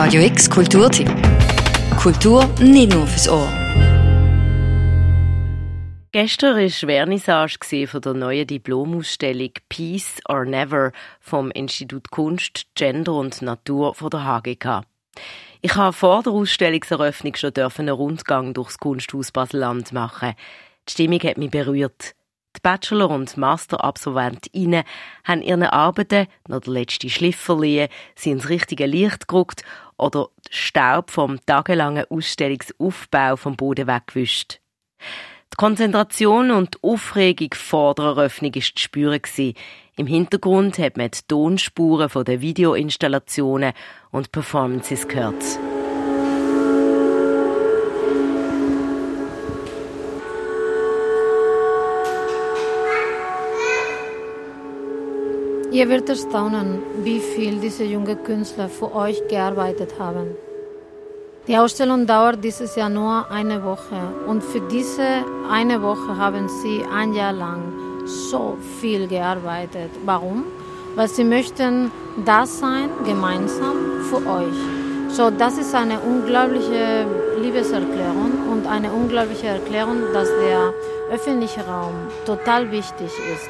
Radio X Kulturtipp. Kultur nicht nur fürs Ohr. Gestern war Vernissage von der neuen Diplomausstellung Peace or Never vom Institut Kunst, Gender und Natur von der HGK. Ich habe vor der Ausstellungseröffnung schon einen Rundgang durchs Kunsthaus Baseland machen. Die Stimmung hat mich berührt. Die Bachelor- und Masterabsolventinnen haben ihren Arbeiten noch den letzten Schliff verliehen, sie ins richtige Licht gerückt oder Staub vom tagelangen Ausstellungsaufbau vom Boden weggewischt. Die Konzentration und die Aufregung vor der Eröffnung war zu spüren. Im Hintergrund hat man die Tonspuren den Videoinstallationen und Performances gehört. Ihr werdet erstaunen, wie viel diese jungen Künstler für euch gearbeitet haben. Die Ausstellung dauert dieses Jahr nur eine Woche und für diese eine Woche haben sie ein Jahr lang so viel gearbeitet. Warum? Weil sie möchten das sein, gemeinsam für euch. So, das ist eine unglaubliche Liebeserklärung und eine unglaubliche Erklärung, dass der öffentliche Raum total wichtig ist.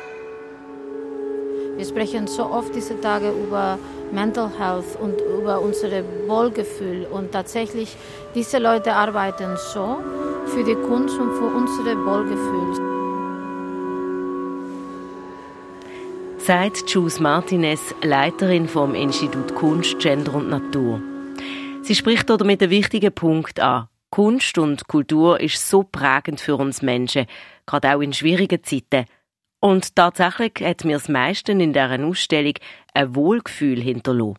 Wir sprechen so oft diese Tage über Mental Health und über unser Wohlgefühl. Und tatsächlich, diese Leute arbeiten so für die Kunst und für unser Wohlgefühl. Sagt Jules Martinez, Leiterin vom Institut Kunst, Gender und Natur. Sie spricht damit einen wichtigen Punkt an. Kunst und Kultur ist so prägend für uns Menschen, gerade auch in schwierigen Zeiten. Und tatsächlich hat mir das meiste in dieser Ausstellung ein Wohlgefühl hinterlassen.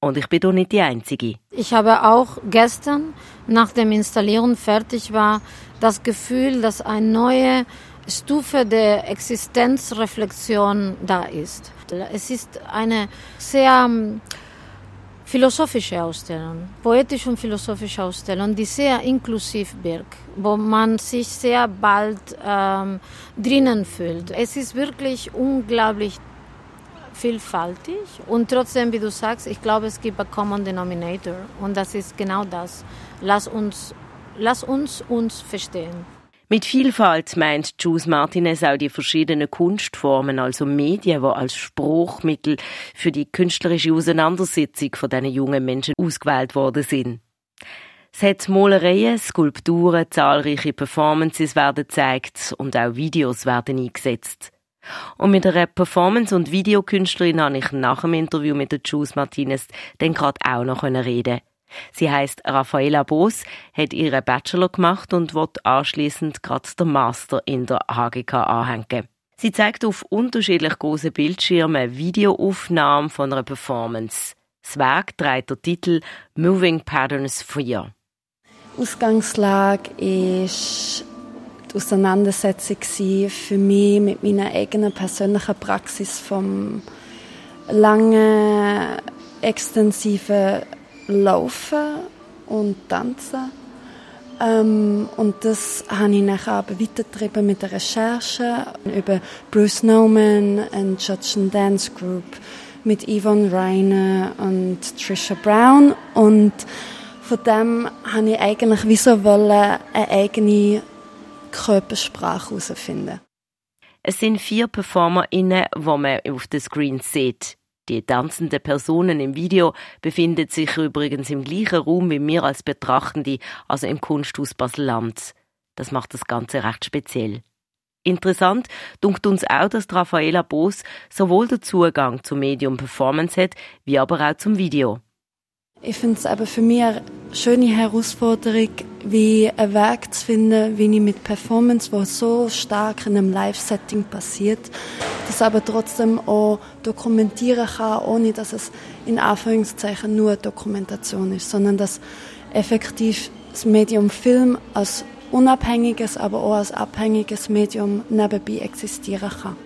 Und ich bin doch nicht die Einzige. Ich habe auch gestern, nach dem Installieren fertig war, das Gefühl, dass eine neue Stufe der Existenzreflexion da ist. Es ist eine sehr philosophische Ausstellung, poetische und philosophische Ausstellung, die sehr inklusiv wirkt, wo man sich sehr bald ähm, drinnen fühlt. Es ist wirklich unglaublich vielfältig und trotzdem, wie du sagst, ich glaube, es gibt einen Common Denominator und das ist genau das. Lass uns, lass uns uns verstehen. Mit Vielfalt meint Jules Martinez auch die verschiedenen Kunstformen, also Medien, die als Spruchmittel für die künstlerische Auseinandersetzung von diesen jungen Menschen ausgewählt worden sind. Es hat Malereien, Skulpturen, zahlreiche Performances werden gezeigt und auch Videos werden eingesetzt. Und mit einer Performance- und Videokünstlerin habe ich nach dem Interview mit der Jules Martinez dann gerade auch noch reden Sie heißt Raffaella Boos, hat ihren Bachelor gemacht und wird anschließend gerade den Master in der HGK anhängen. Sie zeigt auf unterschiedlich großen Bildschirmen Videoaufnahmen von einer Performance. Das Werk trägt den Titel Moving Patterns 4. Ausgangslage ist die Auseinandersetzung für mich mit meiner eigenen persönlichen Praxis vom langen, extensiven Laufen und Tanzen. Ähm, und das habe ich nachher aber weitergetrieben mit der Recherche über Bruce Nauman und Judge and Dance Group mit Yvonne Reiner und Trisha Brown und von dem habe ich eigentlich wie so wollen, eine eigene Körpersprache herausfinden. Es sind vier PerformerInnen, die man auf den Screen sieht. Die tanzenden Personen im Video befinden sich übrigens im gleichen Raum wie wir als Betrachtende, also im Kunsthaus Basel-Land. Das macht das Ganze recht speziell. Interessant dunkt uns auch, dass Raffaela Boos sowohl den Zugang zum Medium Performance hat, wie aber auch zum Video. Ich finde es aber für mich eine schöne Herausforderung, wie einen Weg zu finden, wie ich mit Performance, wo so stark in einem Live-Setting passiert, das aber trotzdem auch dokumentieren kann, ohne dass es in Anführungszeichen nur Dokumentation ist, sondern dass effektiv das Medium Film als unabhängiges, aber auch als abhängiges Medium nebenbei existieren kann.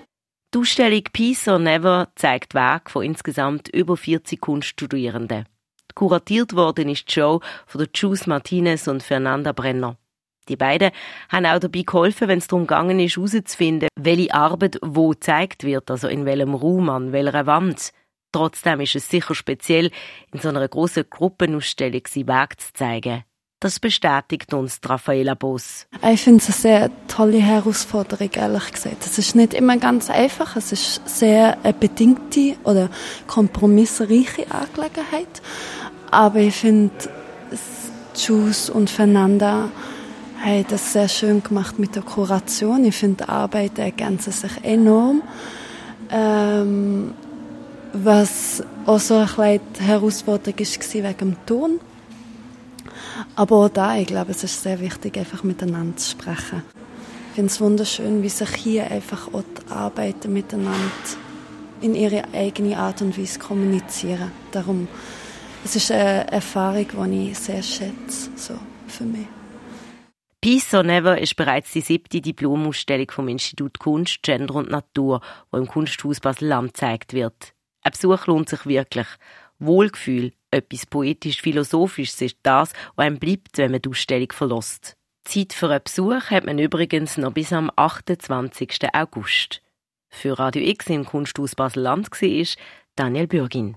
Die Ausstellung Peace or Never zeigt Werke von insgesamt über 40 Kunststudierenden. Kuratiert worden ist die Show von der Juice Martinez und Fernanda Brenner. Die beiden haben auch dabei geholfen, wenn es darum gegangen ist, herauszufinden, welche Arbeit wo gezeigt wird, also in welchem Raum, an welcher Wand. Trotzdem ist es sicher speziell, in so einer grossen Gruppenausstellung seinen Weg zu zeigen. Das bestätigt uns Raffaela Boss. Ich finde es eine sehr tolle Herausforderung, ehrlich gesagt. Es ist nicht immer ganz einfach. Es ist sehr eine bedingte oder kompromissreiche Angelegenheit. Aber ich finde, Juice und Fernanda haben das sehr schön gemacht mit der Kuration. Ich finde, die Arbeiten ergänzen sich enorm. Ähm, was auch so ein bisschen die Herausforderung war wegen dem Ton. Aber auch da, ich glaube, es ist sehr wichtig, einfach miteinander zu sprechen. Ich finde es wunderschön, wie sich hier einfach auch die Arbeiten miteinander in ihre eigene Art und Weise kommunizieren. Darum, es ist eine Erfahrung, die ich sehr schätze, so für mich. Peace or Never ist bereits die siebte Diplomausstellung vom Institut Kunst, Gender und Natur, wo im Kunsthaus Basel-Land gezeigt wird. Ein Besuch lohnt sich wirklich. Wohlgefühl, etwas poetisch-philosophisches ist das, was einem bleibt, wenn man die Ausstellung verlässt. Zeit für einen Besuch hat man übrigens noch bis am 28. August. Für Radio X im Kunsthaus Basel-Land war Daniel Bürgin.